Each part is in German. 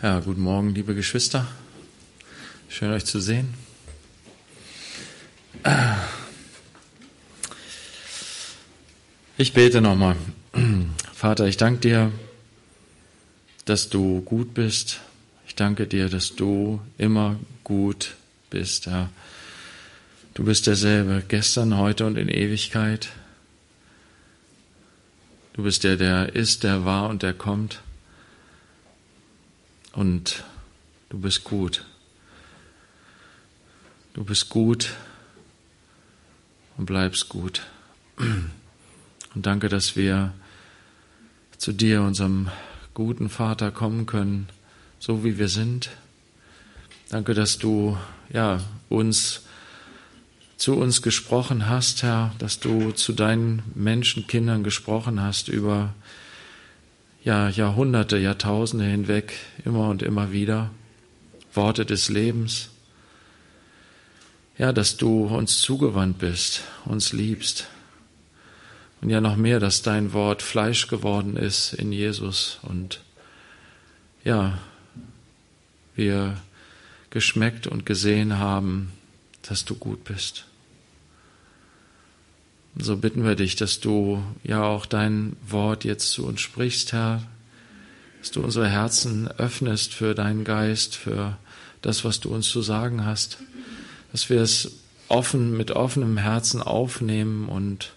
Ja, guten Morgen, liebe Geschwister. Schön euch zu sehen. Ich bete nochmal. Vater, ich danke dir, dass du gut bist. Ich danke dir, dass du immer gut bist, Herr. Du bist derselbe, gestern, heute und in Ewigkeit. Du bist der, der ist, der war und der kommt. Und du bist gut. Du bist gut und bleibst gut. Und danke, dass wir zu dir, unserem guten Vater, kommen können, so wie wir sind. Danke, dass du ja uns zu uns gesprochen hast, Herr, dass du zu deinen Menschenkindern gesprochen hast über ja, Jahrhunderte, Jahrtausende hinweg, immer und immer wieder. Worte des Lebens. Ja, dass du uns zugewandt bist, uns liebst. Und ja noch mehr, dass dein Wort Fleisch geworden ist in Jesus und ja, wir geschmeckt und gesehen haben, dass du gut bist. So bitten wir dich, dass du ja auch dein Wort jetzt zu uns sprichst, Herr, dass du unsere Herzen öffnest für deinen Geist, für das, was du uns zu sagen hast, dass wir es offen, mit offenem Herzen aufnehmen und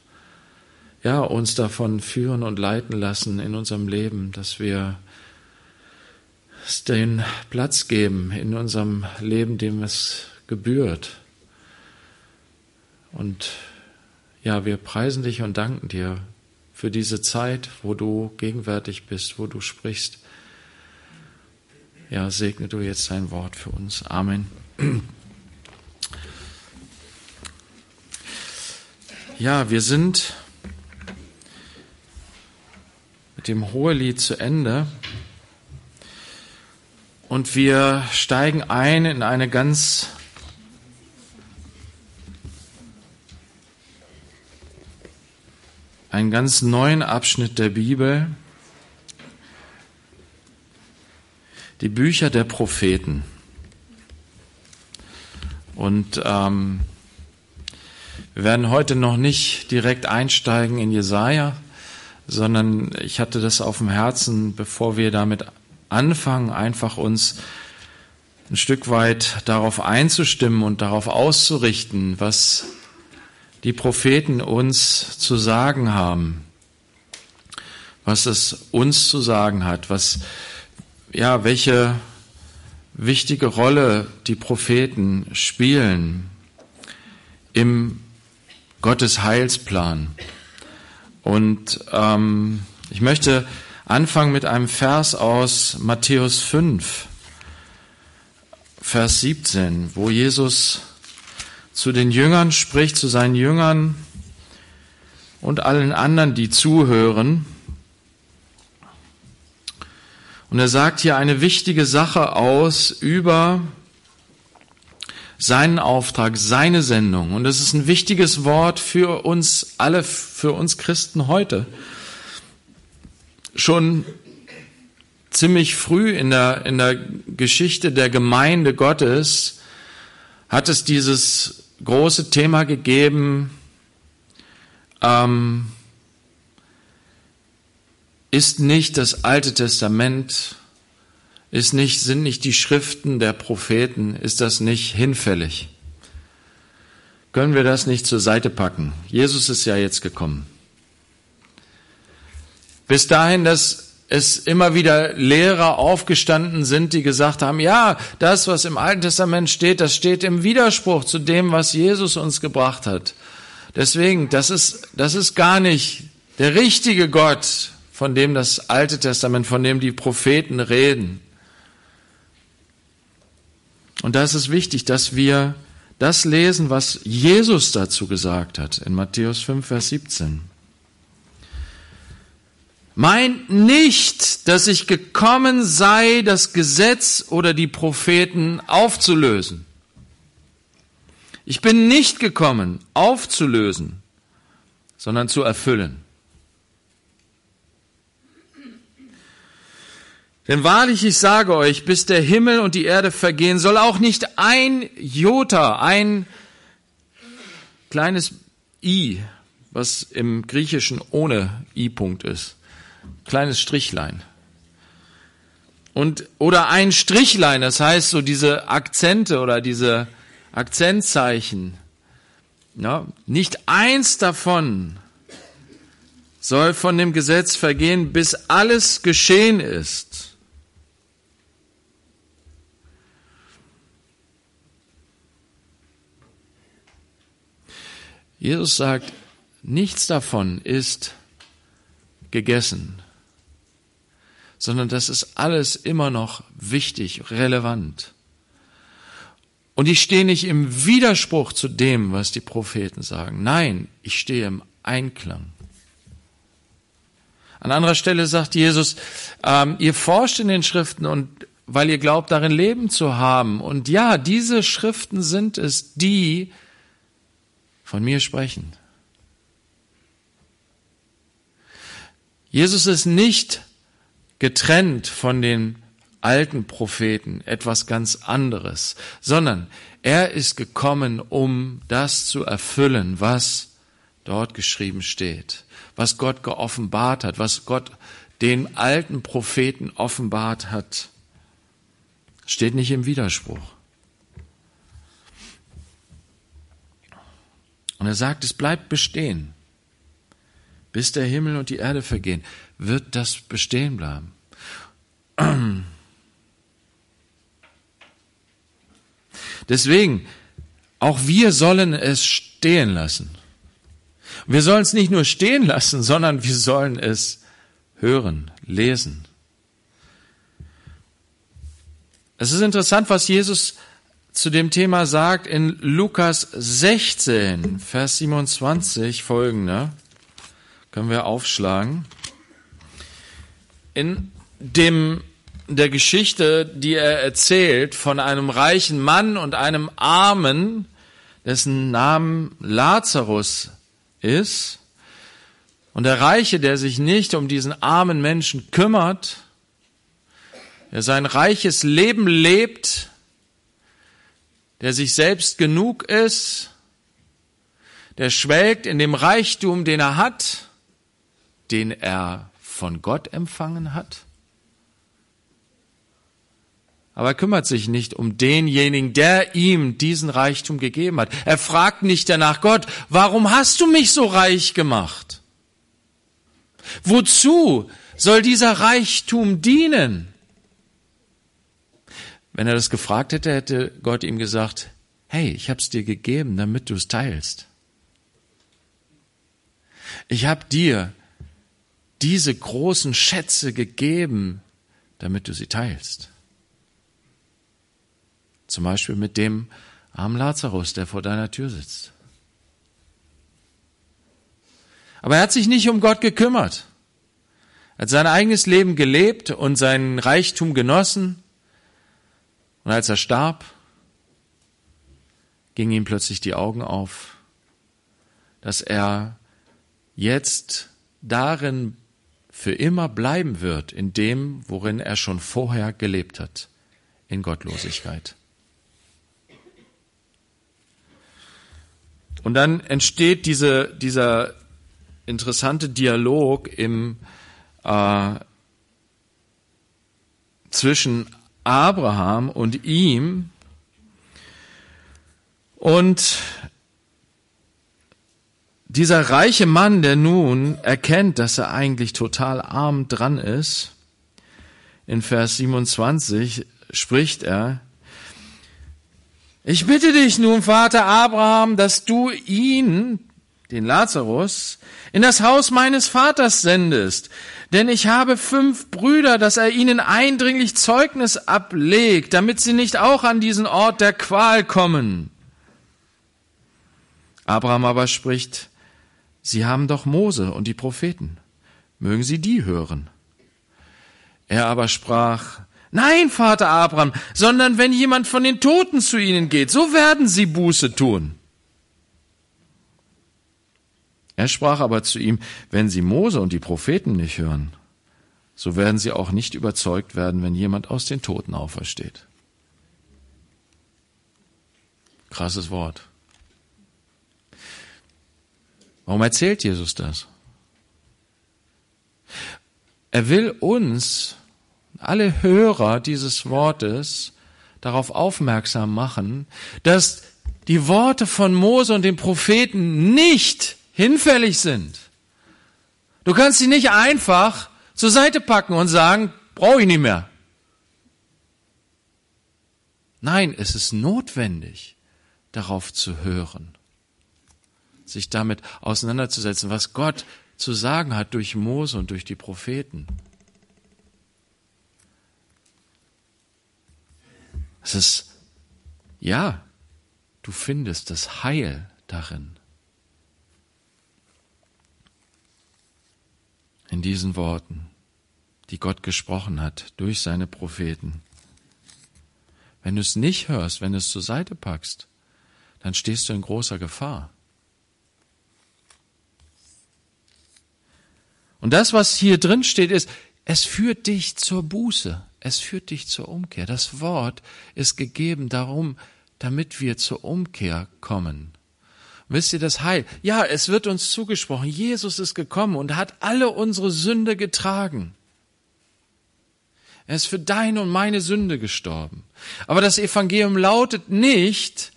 ja, uns davon führen und leiten lassen in unserem Leben, dass wir es den Platz geben in unserem Leben, dem es gebührt. Und ja, wir preisen dich und danken dir für diese Zeit, wo du gegenwärtig bist, wo du sprichst. Ja, segne du jetzt dein Wort für uns. Amen. Ja, wir sind mit dem Hohelied zu Ende und wir steigen ein in eine ganz einen ganz neuen Abschnitt der Bibel, die Bücher der Propheten. Und ähm, wir werden heute noch nicht direkt einsteigen in Jesaja, sondern ich hatte das auf dem Herzen, bevor wir damit anfangen, einfach uns ein Stück weit darauf einzustimmen und darauf auszurichten, was die Propheten uns zu sagen haben, was es uns zu sagen hat, was, ja, welche wichtige Rolle die Propheten spielen im Gottes Heilsplan. Und ähm, ich möchte anfangen mit einem Vers aus Matthäus 5, Vers 17, wo Jesus zu den Jüngern spricht, zu seinen Jüngern und allen anderen, die zuhören. Und er sagt hier eine wichtige Sache aus über seinen Auftrag, seine Sendung. Und das ist ein wichtiges Wort für uns alle, für uns Christen heute. Schon ziemlich früh in der, in der Geschichte der Gemeinde Gottes hat es dieses große Thema gegeben, ähm, ist nicht das Alte Testament, ist nicht, sind nicht die Schriften der Propheten, ist das nicht hinfällig? Können wir das nicht zur Seite packen? Jesus ist ja jetzt gekommen. Bis dahin, dass es immer wieder Lehrer aufgestanden sind, die gesagt haben, ja, das, was im Alten Testament steht, das steht im Widerspruch zu dem, was Jesus uns gebracht hat. Deswegen, das ist, das ist gar nicht der richtige Gott, von dem das Alte Testament, von dem die Propheten reden. Und da ist es wichtig, dass wir das lesen, was Jesus dazu gesagt hat in Matthäus 5, Vers 17 meint nicht, dass ich gekommen sei, das Gesetz oder die Propheten aufzulösen. Ich bin nicht gekommen, aufzulösen, sondern zu erfüllen. Denn wahrlich, ich sage euch, bis der Himmel und die Erde vergehen, soll auch nicht ein Jota, ein kleines I, was im Griechischen ohne I-Punkt ist, kleines Strichlein. Und, oder ein Strichlein, das heißt so diese Akzente oder diese Akzentzeichen. Ja, nicht eins davon soll von dem Gesetz vergehen, bis alles geschehen ist. Jesus sagt, nichts davon ist gegessen, sondern das ist alles immer noch wichtig, relevant. Und ich stehe nicht im Widerspruch zu dem, was die Propheten sagen. Nein, ich stehe im Einklang. An anderer Stelle sagt Jesus, ähm, ihr forscht in den Schriften und weil ihr glaubt, darin Leben zu haben. Und ja, diese Schriften sind es, die von mir sprechen. Jesus ist nicht getrennt von den alten Propheten, etwas ganz anderes, sondern er ist gekommen, um das zu erfüllen, was dort geschrieben steht was Gott geoffenbart hat, was Gott den alten Propheten offenbart hat, steht nicht im Widerspruch. Und er sagt, es bleibt bestehen. Bis der Himmel und die Erde vergehen, wird das bestehen bleiben. Deswegen, auch wir sollen es stehen lassen. Wir sollen es nicht nur stehen lassen, sondern wir sollen es hören, lesen. Es ist interessant, was Jesus zu dem Thema sagt in Lukas 16, Vers 27 folgende. Können wir aufschlagen. In dem, der Geschichte, die er erzählt von einem reichen Mann und einem Armen, dessen Namen Lazarus ist. Und der Reiche, der sich nicht um diesen armen Menschen kümmert, der sein reiches Leben lebt, der sich selbst genug ist, der schwelgt in dem Reichtum, den er hat, den er von Gott empfangen hat. Aber er kümmert sich nicht um denjenigen, der ihm diesen Reichtum gegeben hat. Er fragt nicht danach, Gott, warum hast du mich so reich gemacht? Wozu soll dieser Reichtum dienen? Wenn er das gefragt hätte, hätte Gott ihm gesagt, hey, ich habe es dir gegeben, damit du es teilst. Ich habe dir diese großen Schätze gegeben, damit du sie teilst. Zum Beispiel mit dem armen Lazarus, der vor deiner Tür sitzt. Aber er hat sich nicht um Gott gekümmert. Er hat sein eigenes Leben gelebt und seinen Reichtum genossen. Und als er starb, gingen ihm plötzlich die Augen auf, dass er jetzt darin für immer bleiben wird, in dem, worin er schon vorher gelebt hat, in Gottlosigkeit. Und dann entsteht diese, dieser interessante Dialog im, äh, zwischen Abraham und ihm. Und dieser reiche Mann, der nun erkennt, dass er eigentlich total arm dran ist, in Vers 27 spricht er, ich bitte dich nun, Vater Abraham, dass du ihn, den Lazarus, in das Haus meines Vaters sendest, denn ich habe fünf Brüder, dass er ihnen eindringlich Zeugnis ablegt, damit sie nicht auch an diesen Ort der Qual kommen. Abraham aber spricht, Sie haben doch Mose und die Propheten, mögen Sie die hören. Er aber sprach, Nein, Vater Abraham, sondern wenn jemand von den Toten zu ihnen geht, so werden sie Buße tun. Er sprach aber zu ihm, wenn sie Mose und die Propheten nicht hören, so werden sie auch nicht überzeugt werden, wenn jemand aus den Toten aufersteht. Krasses Wort. Warum erzählt Jesus das? Er will uns, alle Hörer dieses Wortes, darauf aufmerksam machen, dass die Worte von Mose und den Propheten nicht hinfällig sind. Du kannst sie nicht einfach zur Seite packen und sagen, brauche ich nicht mehr. Nein, es ist notwendig, darauf zu hören, sich damit auseinanderzusetzen, was Gott zu sagen hat durch Mose und durch die Propheten. Es ist, ja, du findest das Heil darin. In diesen Worten, die Gott gesprochen hat durch seine Propheten. Wenn du es nicht hörst, wenn du es zur Seite packst, dann stehst du in großer Gefahr. Und das, was hier drin steht, ist, es führt dich zur Buße. Es führt dich zur Umkehr. Das Wort ist gegeben darum, damit wir zur Umkehr kommen. Wisst ihr das Heil? Ja, es wird uns zugesprochen. Jesus ist gekommen und hat alle unsere Sünde getragen. Er ist für deine und meine Sünde gestorben. Aber das Evangelium lautet nicht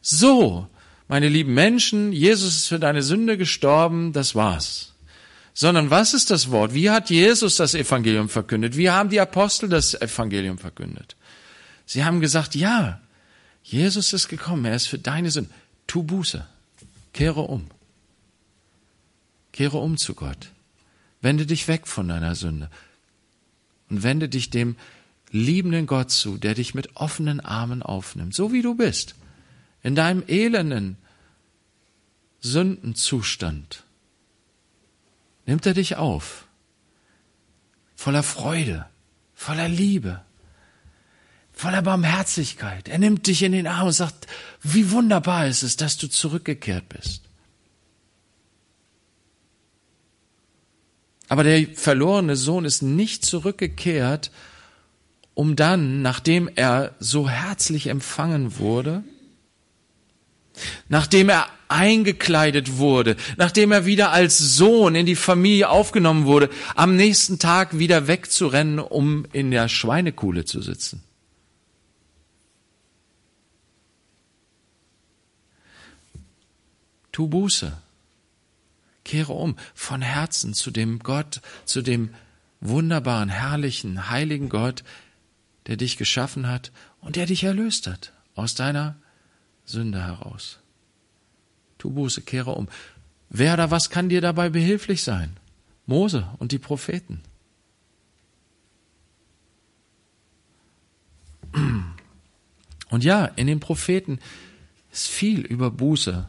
so, meine lieben Menschen, Jesus ist für deine Sünde gestorben, das war's sondern was ist das Wort? Wie hat Jesus das Evangelium verkündet? Wie haben die Apostel das Evangelium verkündet? Sie haben gesagt, ja, Jesus ist gekommen, er ist für deine Sünde. Tu Buße, kehre um. Kehre um zu Gott. Wende dich weg von deiner Sünde und wende dich dem liebenden Gott zu, der dich mit offenen Armen aufnimmt, so wie du bist, in deinem elenden Sündenzustand nimmt er dich auf, voller Freude, voller Liebe, voller Barmherzigkeit. Er nimmt dich in den Arm und sagt, wie wunderbar ist es, dass du zurückgekehrt bist. Aber der verlorene Sohn ist nicht zurückgekehrt, um dann, nachdem er so herzlich empfangen wurde, nachdem er eingekleidet wurde, nachdem er wieder als Sohn in die Familie aufgenommen wurde, am nächsten Tag wieder wegzurennen, um in der Schweinekuhle zu sitzen. Tu Buße. Kehre um von Herzen zu dem Gott, zu dem wunderbaren, herrlichen, heiligen Gott, der dich geschaffen hat und der dich erlöst hat aus deiner Sünde heraus. Tu Buße, kehre um. Wer oder was kann dir dabei behilflich sein? Mose und die Propheten. Und ja, in den Propheten ist viel über Buße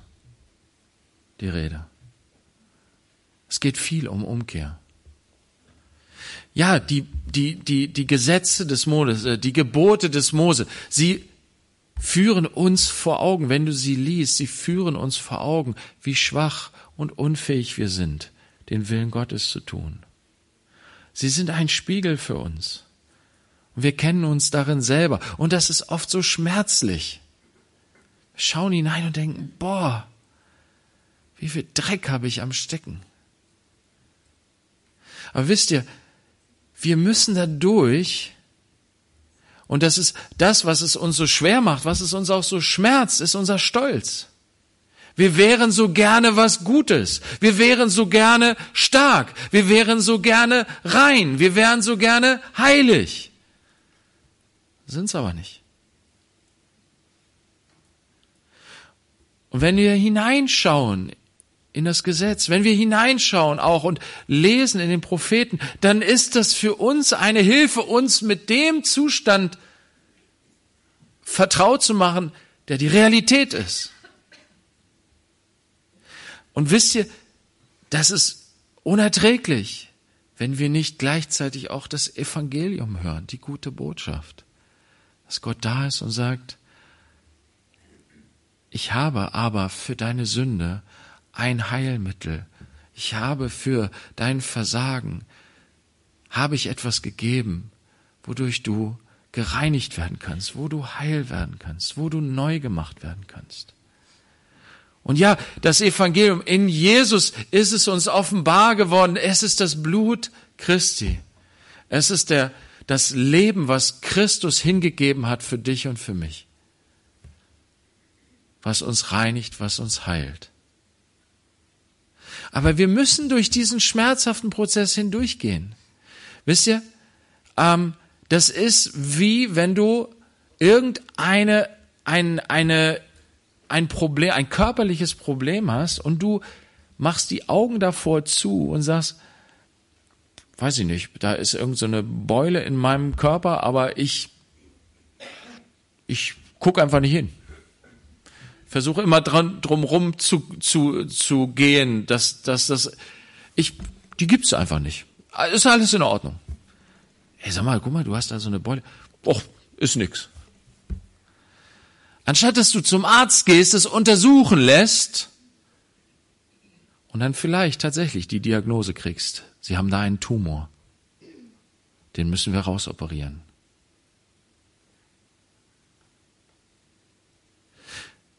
die Rede. Es geht viel um Umkehr. Ja, die, die, die, die Gesetze des Moses, die Gebote des Mose, sie führen uns vor Augen, wenn du sie liest, sie führen uns vor Augen, wie schwach und unfähig wir sind, den Willen Gottes zu tun. Sie sind ein Spiegel für uns. Und wir kennen uns darin selber. Und das ist oft so schmerzlich. Wir schauen hinein und denken, boah, wie viel Dreck habe ich am Stecken. Aber wisst ihr, wir müssen da durch, und das ist das, was es uns so schwer macht, was es uns auch so schmerzt, ist unser Stolz. Wir wären so gerne was Gutes. Wir wären so gerne stark. Wir wären so gerne rein. Wir wären so gerne heilig. Sind's aber nicht. Und wenn wir hineinschauen in das Gesetz, wenn wir hineinschauen auch und lesen in den Propheten, dann ist das für uns eine Hilfe, uns mit dem Zustand vertraut zu machen, der die Realität ist. Und wisst ihr, das ist unerträglich, wenn wir nicht gleichzeitig auch das Evangelium hören, die gute Botschaft, dass Gott da ist und sagt, ich habe aber für deine Sünde ein Heilmittel. Ich habe für dein Versagen habe ich etwas gegeben, wodurch du gereinigt werden kannst, wo du heil werden kannst, wo du neu gemacht werden kannst. Und ja, das Evangelium in Jesus ist es uns offenbar geworden. Es ist das Blut Christi. Es ist der, das Leben, was Christus hingegeben hat für dich und für mich. Was uns reinigt, was uns heilt. Aber wir müssen durch diesen schmerzhaften Prozess hindurchgehen. Wisst ihr, ähm, das ist wie wenn du irgendeine ein, eine, ein Problem, ein körperliches Problem hast und du machst die Augen davor zu und sagst, weiß ich nicht, da ist irgendeine so Beule in meinem Körper, aber ich, ich gucke einfach nicht hin. Versuche immer dran, drumrum zu, zu, zu gehen, dass, dass das, ich, die gibt's einfach nicht. Ist alles in Ordnung. Hey, sag mal, guck mal, du hast da so eine Beule. Och, ist nix. Anstatt dass du zum Arzt gehst, es untersuchen lässt und dann vielleicht tatsächlich die Diagnose kriegst. Sie haben da einen Tumor. Den müssen wir rausoperieren.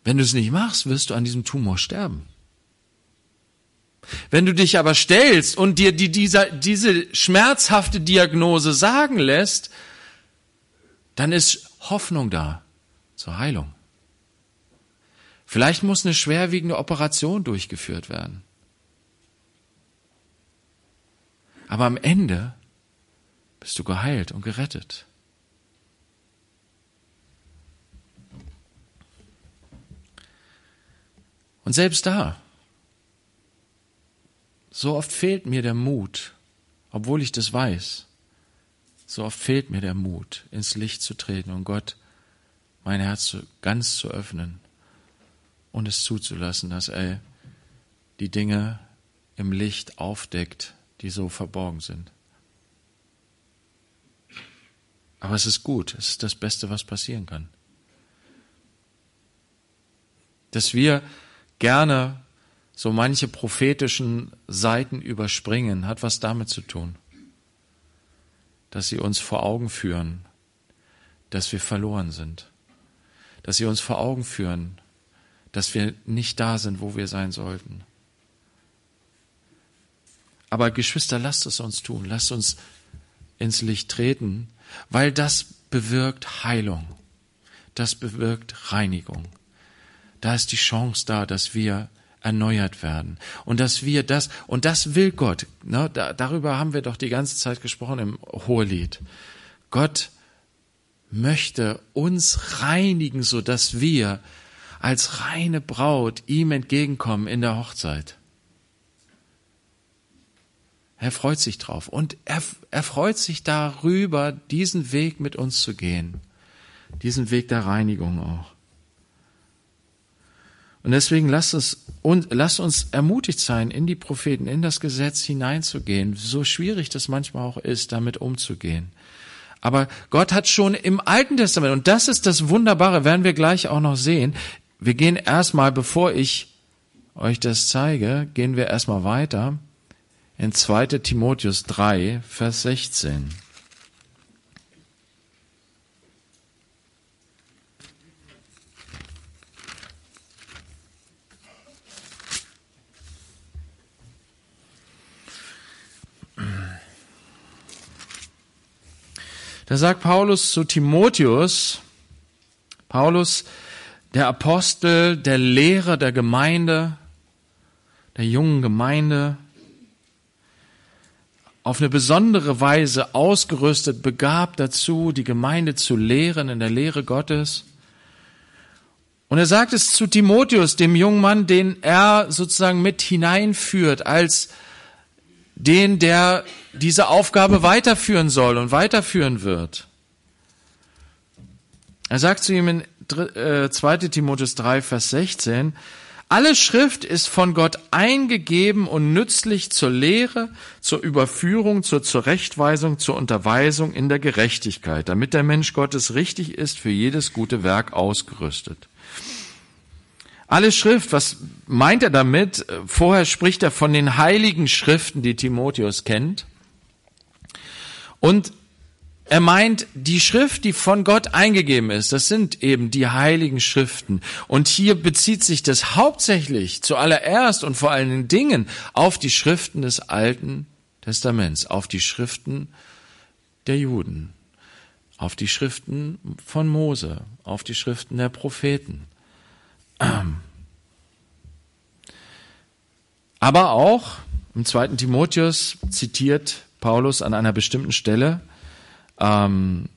Wenn du es nicht machst, wirst du an diesem Tumor sterben. Wenn du dich aber stellst und dir die, dieser, diese schmerzhafte Diagnose sagen lässt, dann ist Hoffnung da zur Heilung. Vielleicht muss eine schwerwiegende Operation durchgeführt werden. Aber am Ende bist du geheilt und gerettet. Und selbst da, so oft fehlt mir der Mut, obwohl ich das weiß. So oft fehlt mir der Mut, ins Licht zu treten und Gott mein Herz ganz zu öffnen und es zuzulassen, dass er die Dinge im Licht aufdeckt, die so verborgen sind. Aber es ist gut, es ist das Beste, was passieren kann. Dass wir gerne so manche prophetischen Seiten überspringen, hat was damit zu tun, dass sie uns vor Augen führen, dass wir verloren sind, dass sie uns vor Augen führen, dass wir nicht da sind, wo wir sein sollten. Aber Geschwister, lasst es uns tun, lasst uns ins Licht treten, weil das bewirkt Heilung, das bewirkt Reinigung. Da ist die Chance da, dass wir erneuert werden. Und dass wir das, und das will Gott, ne, da, darüber haben wir doch die ganze Zeit gesprochen im Hohelied. Gott möchte uns reinigen, so dass wir als reine Braut ihm entgegenkommen in der Hochzeit. Er freut sich drauf und er, er freut sich darüber, diesen Weg mit uns zu gehen. Diesen Weg der Reinigung auch. Und deswegen lasst uns, und lasst uns ermutigt sein, in die Propheten, in das Gesetz hineinzugehen, so schwierig das manchmal auch ist, damit umzugehen. Aber Gott hat schon im Alten Testament, und das ist das Wunderbare, werden wir gleich auch noch sehen. Wir gehen erstmal, bevor ich euch das zeige, gehen wir erstmal weiter in 2 Timotheus 3, Vers 16. Da sagt Paulus zu Timotheus, Paulus, der Apostel, der Lehrer der Gemeinde, der jungen Gemeinde, auf eine besondere Weise ausgerüstet, begabt dazu, die Gemeinde zu lehren in der Lehre Gottes. Und er sagt es zu Timotheus, dem jungen Mann, den er sozusagen mit hineinführt als den, der diese Aufgabe weiterführen soll und weiterführen wird. Er sagt zu ihm in 2 äh, Timotheus 3, Vers 16, alle Schrift ist von Gott eingegeben und nützlich zur Lehre, zur Überführung, zur Zurechtweisung, zur Unterweisung in der Gerechtigkeit, damit der Mensch Gottes richtig ist, für jedes gute Werk ausgerüstet. Alle Schrift, was meint er damit? Vorher spricht er von den heiligen Schriften, die Timotheus kennt. Und er meint, die Schrift, die von Gott eingegeben ist, das sind eben die heiligen Schriften. Und hier bezieht sich das hauptsächlich zuallererst und vor allen Dingen auf die Schriften des Alten Testaments, auf die Schriften der Juden, auf die Schriften von Mose, auf die Schriften der Propheten. Aber auch im zweiten Timotheus zitiert Paulus an einer bestimmten Stelle ähm,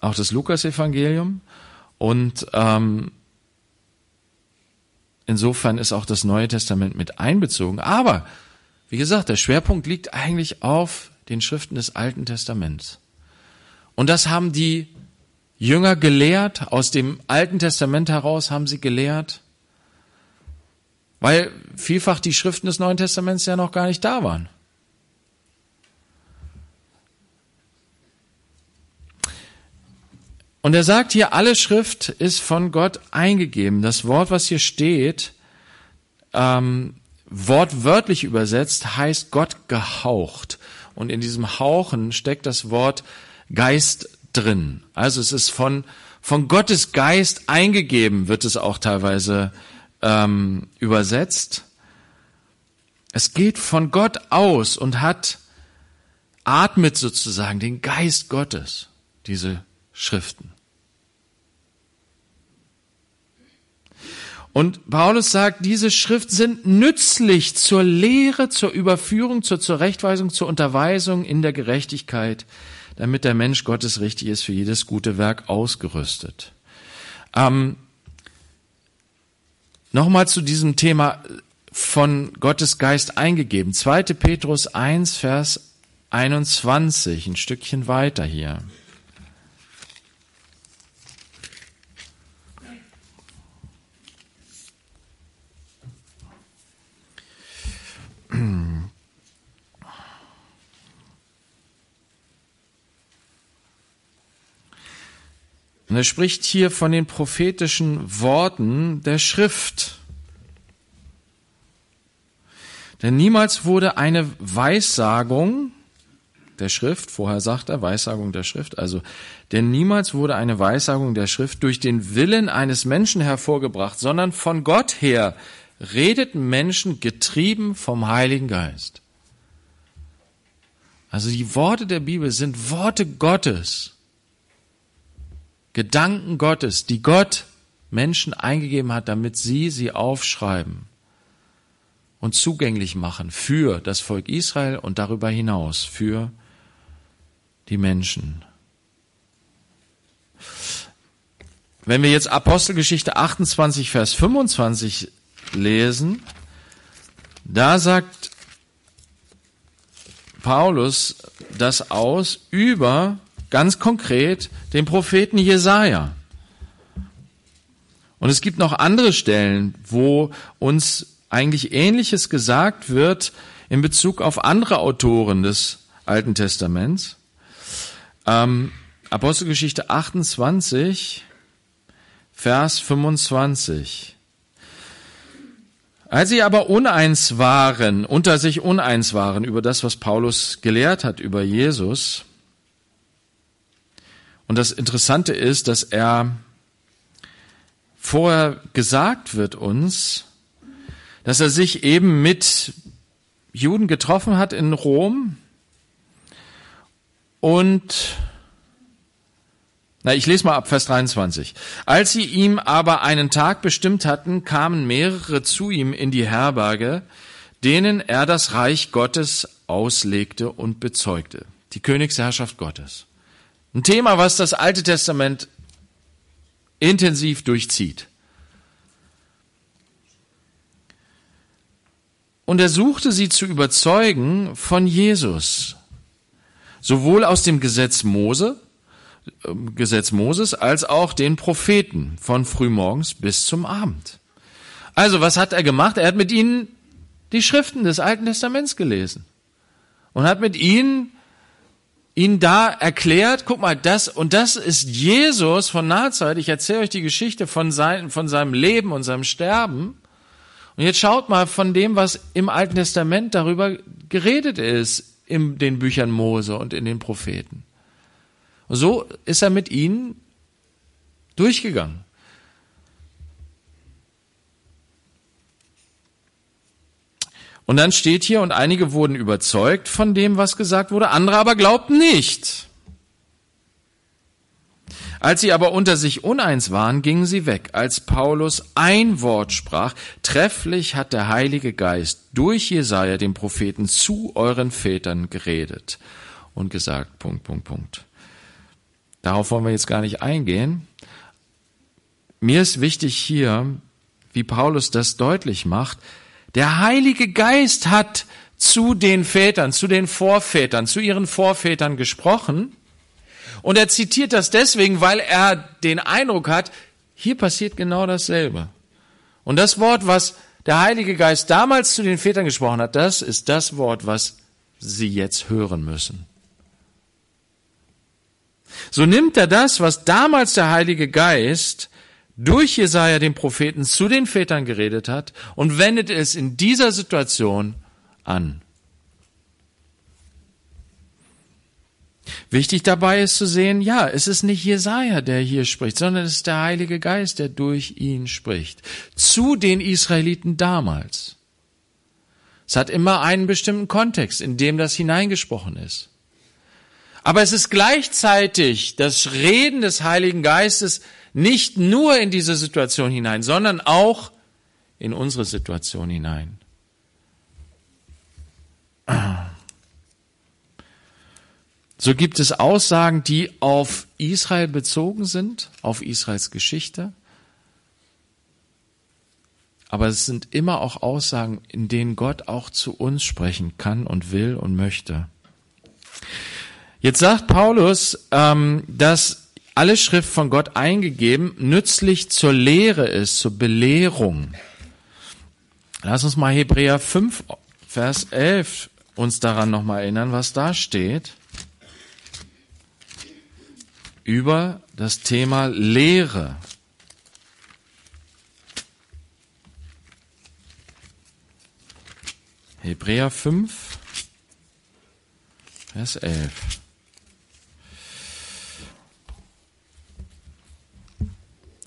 auch das Lukas-Evangelium und ähm, insofern ist auch das Neue Testament mit einbezogen. Aber wie gesagt, der Schwerpunkt liegt eigentlich auf den Schriften des Alten Testaments. Und das haben die Jünger gelehrt, aus dem Alten Testament heraus haben sie gelehrt, weil vielfach die Schriften des Neuen Testaments ja noch gar nicht da waren. Und er sagt hier, alle Schrift ist von Gott eingegeben. Das Wort, was hier steht, ähm, wortwörtlich übersetzt, heißt Gott gehaucht. Und in diesem Hauchen steckt das Wort Geist drin. Also es ist von, von Gottes Geist eingegeben, wird es auch teilweise ähm, übersetzt. Es geht von Gott aus und hat, atmet sozusagen den Geist Gottes, diese Schriften. Und Paulus sagt, diese Schrift sind nützlich zur Lehre, zur Überführung, zur Zurechtweisung, zur Unterweisung in der Gerechtigkeit, damit der Mensch Gottes richtig ist, für jedes gute Werk ausgerüstet. Ähm, Nochmal zu diesem Thema von Gottes Geist eingegeben. 2. Petrus 1, Vers 21, ein Stückchen weiter hier. Er spricht hier von den prophetischen Worten der Schrift. Denn niemals wurde eine Weissagung der Schrift, vorher sagt er Weissagung der Schrift, also, denn niemals wurde eine Weissagung der Schrift durch den Willen eines Menschen hervorgebracht, sondern von Gott her redeten Menschen getrieben vom Heiligen Geist. Also die Worte der Bibel sind Worte Gottes. Gedanken Gottes, die Gott Menschen eingegeben hat, damit sie sie aufschreiben und zugänglich machen für das Volk Israel und darüber hinaus für die Menschen. Wenn wir jetzt Apostelgeschichte 28, Vers 25 lesen, da sagt Paulus das aus über ganz konkret den Propheten Jesaja. Und es gibt noch andere Stellen, wo uns eigentlich Ähnliches gesagt wird in Bezug auf andere Autoren des Alten Testaments. Ähm, Apostelgeschichte 28, Vers 25. Als sie aber uneins waren, unter sich uneins waren über das, was Paulus gelehrt hat über Jesus, und das Interessante ist, dass er vorher gesagt wird uns, dass er sich eben mit Juden getroffen hat in Rom und na, ich lese mal ab Vers 23. Als sie ihm aber einen Tag bestimmt hatten, kamen mehrere zu ihm in die Herberge, denen er das Reich Gottes auslegte und bezeugte. Die Königsherrschaft Gottes. Ein Thema, was das Alte Testament intensiv durchzieht. Und er suchte sie zu überzeugen von Jesus, sowohl aus dem Gesetz Mose, äh, Gesetz Moses, als auch den Propheten von frühmorgens bis zum Abend. Also, was hat er gemacht? Er hat mit ihnen die Schriften des Alten Testaments gelesen und hat mit ihnen ihn da erklärt, guck mal, das und das ist Jesus von Nazareth. Ich erzähle euch die Geschichte von, sein, von seinem Leben und seinem Sterben. Und jetzt schaut mal von dem, was im Alten Testament darüber geredet ist, in den Büchern Mose und in den Propheten. Und so ist er mit ihnen durchgegangen. Und dann steht hier, und einige wurden überzeugt von dem, was gesagt wurde, andere aber glaubten nicht. Als sie aber unter sich uneins waren, gingen sie weg. Als Paulus ein Wort sprach, trefflich hat der Heilige Geist durch Jesaja, den Propheten, zu euren Vätern geredet und gesagt, Punkt, Punkt, Punkt. Darauf wollen wir jetzt gar nicht eingehen. Mir ist wichtig hier, wie Paulus das deutlich macht, der Heilige Geist hat zu den Vätern, zu den Vorvätern, zu ihren Vorvätern gesprochen. Und er zitiert das deswegen, weil er den Eindruck hat, hier passiert genau dasselbe. Und das Wort, was der Heilige Geist damals zu den Vätern gesprochen hat, das ist das Wort, was sie jetzt hören müssen. So nimmt er das, was damals der Heilige Geist durch Jesaja den Propheten zu den Vätern geredet hat und wendet es in dieser Situation an. Wichtig dabei ist zu sehen, ja, es ist nicht Jesaja, der hier spricht, sondern es ist der Heilige Geist, der durch ihn spricht. Zu den Israeliten damals. Es hat immer einen bestimmten Kontext, in dem das hineingesprochen ist. Aber es ist gleichzeitig das Reden des Heiligen Geistes nicht nur in diese Situation hinein, sondern auch in unsere Situation hinein. So gibt es Aussagen, die auf Israel bezogen sind, auf Israels Geschichte. Aber es sind immer auch Aussagen, in denen Gott auch zu uns sprechen kann und will und möchte. Jetzt sagt Paulus, ähm, dass alle Schrift von Gott eingegeben nützlich zur Lehre ist, zur Belehrung. Lass uns mal Hebräer 5, Vers 11 uns daran nochmal erinnern, was da steht. Über das Thema Lehre. Hebräer 5, Vers 11.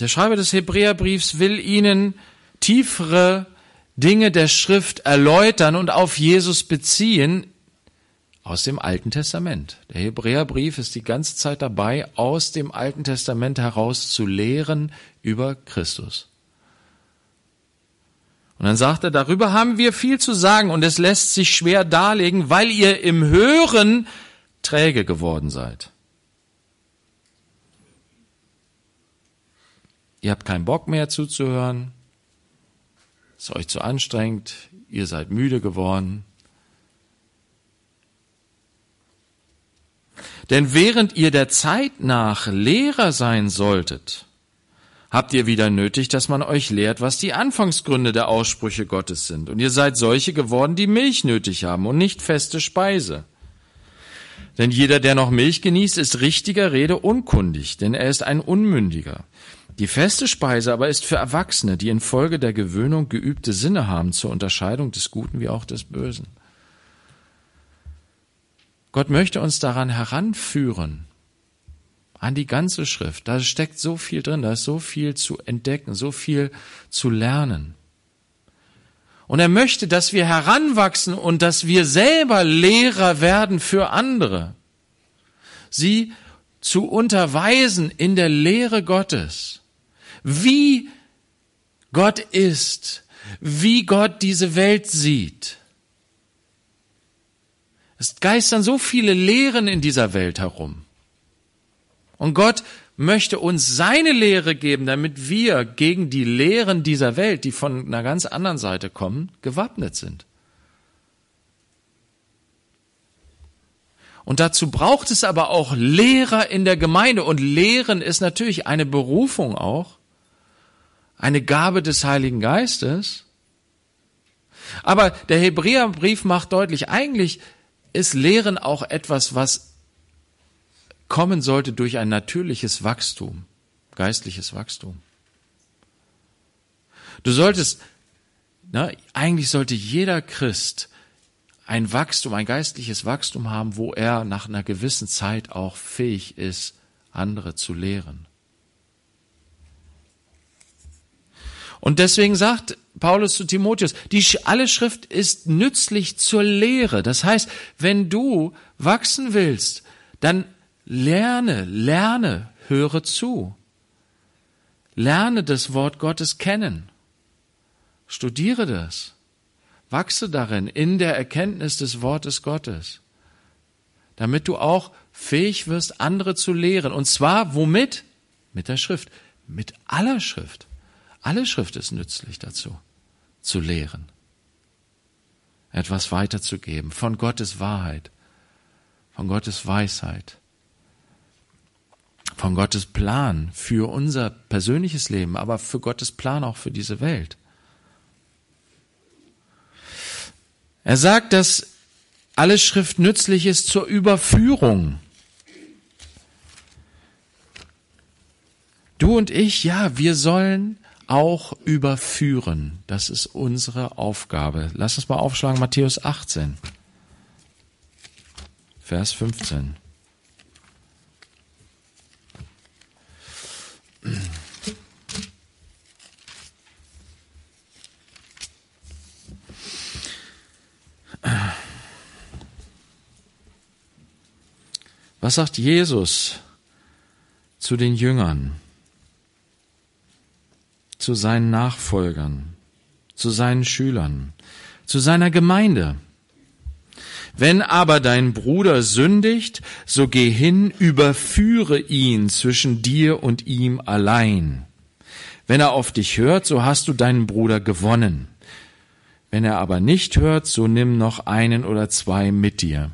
Der Schreiber des Hebräerbriefs will ihnen tiefere Dinge der Schrift erläutern und auf Jesus beziehen aus dem Alten Testament. Der Hebräerbrief ist die ganze Zeit dabei, aus dem Alten Testament heraus zu lehren über Christus. Und dann sagt er, darüber haben wir viel zu sagen und es lässt sich schwer darlegen, weil ihr im Hören träge geworden seid. Ihr habt keinen Bock mehr zuzuhören. Ist euch zu anstrengend. Ihr seid müde geworden. Denn während ihr der Zeit nach Lehrer sein solltet, habt ihr wieder nötig, dass man euch lehrt, was die Anfangsgründe der Aussprüche Gottes sind. Und ihr seid solche geworden, die Milch nötig haben und nicht feste Speise. Denn jeder, der noch Milch genießt, ist richtiger Rede unkundig, denn er ist ein Unmündiger. Die feste Speise aber ist für Erwachsene, die infolge der Gewöhnung geübte Sinne haben zur Unterscheidung des Guten wie auch des Bösen. Gott möchte uns daran heranführen, an die ganze Schrift. Da steckt so viel drin, da ist so viel zu entdecken, so viel zu lernen. Und er möchte, dass wir heranwachsen und dass wir selber Lehrer werden für andere. Sie zu unterweisen in der Lehre Gottes wie Gott ist, wie Gott diese Welt sieht. Es geistern so viele Lehren in dieser Welt herum. Und Gott möchte uns seine Lehre geben, damit wir gegen die Lehren dieser Welt, die von einer ganz anderen Seite kommen, gewappnet sind. Und dazu braucht es aber auch Lehrer in der Gemeinde. Und Lehren ist natürlich eine Berufung auch eine Gabe des Heiligen Geistes. Aber der Hebräerbrief macht deutlich, eigentlich ist Lehren auch etwas, was kommen sollte durch ein natürliches Wachstum, geistliches Wachstum. Du solltest, na, eigentlich sollte jeder Christ ein Wachstum, ein geistliches Wachstum haben, wo er nach einer gewissen Zeit auch fähig ist, andere zu lehren. Und deswegen sagt Paulus zu Timotheus, die, alle Schrift ist nützlich zur Lehre. Das heißt, wenn du wachsen willst, dann lerne, lerne, höre zu. Lerne das Wort Gottes kennen. Studiere das. Wachse darin, in der Erkenntnis des Wortes Gottes. Damit du auch fähig wirst, andere zu lehren. Und zwar womit? Mit der Schrift. Mit aller Schrift. Alle Schrift ist nützlich dazu, zu lehren, etwas weiterzugeben von Gottes Wahrheit, von Gottes Weisheit, von Gottes Plan für unser persönliches Leben, aber für Gottes Plan auch für diese Welt. Er sagt, dass alle Schrift nützlich ist zur Überführung. Du und ich, ja, wir sollen auch überführen. Das ist unsere Aufgabe. Lass uns mal aufschlagen, Matthäus 18, Vers 15. Was sagt Jesus zu den Jüngern? Zu seinen Nachfolgern, zu seinen Schülern, zu seiner Gemeinde. Wenn aber dein Bruder sündigt, so geh hin, überführe ihn zwischen dir und ihm allein. Wenn er auf dich hört, so hast du deinen Bruder gewonnen. Wenn er aber nicht hört, so nimm noch einen oder zwei mit dir.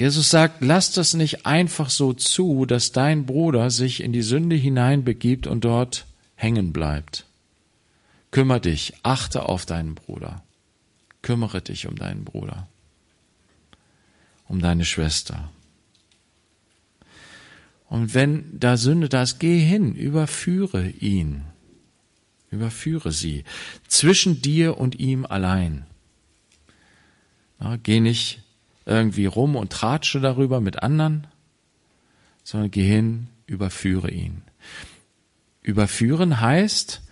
Jesus sagt, lass das nicht einfach so zu, dass dein Bruder sich in die Sünde hineinbegibt und dort hängen bleibt. Kümmer dich, achte auf deinen Bruder. Kümmere dich um deinen Bruder, um deine Schwester. Und wenn da Sünde da ist, geh hin, überführe ihn, überführe sie zwischen dir und ihm allein. Na, geh nicht irgendwie rum und tratsche darüber mit anderen, sondern geh hin, überführe ihn. Überführen heißt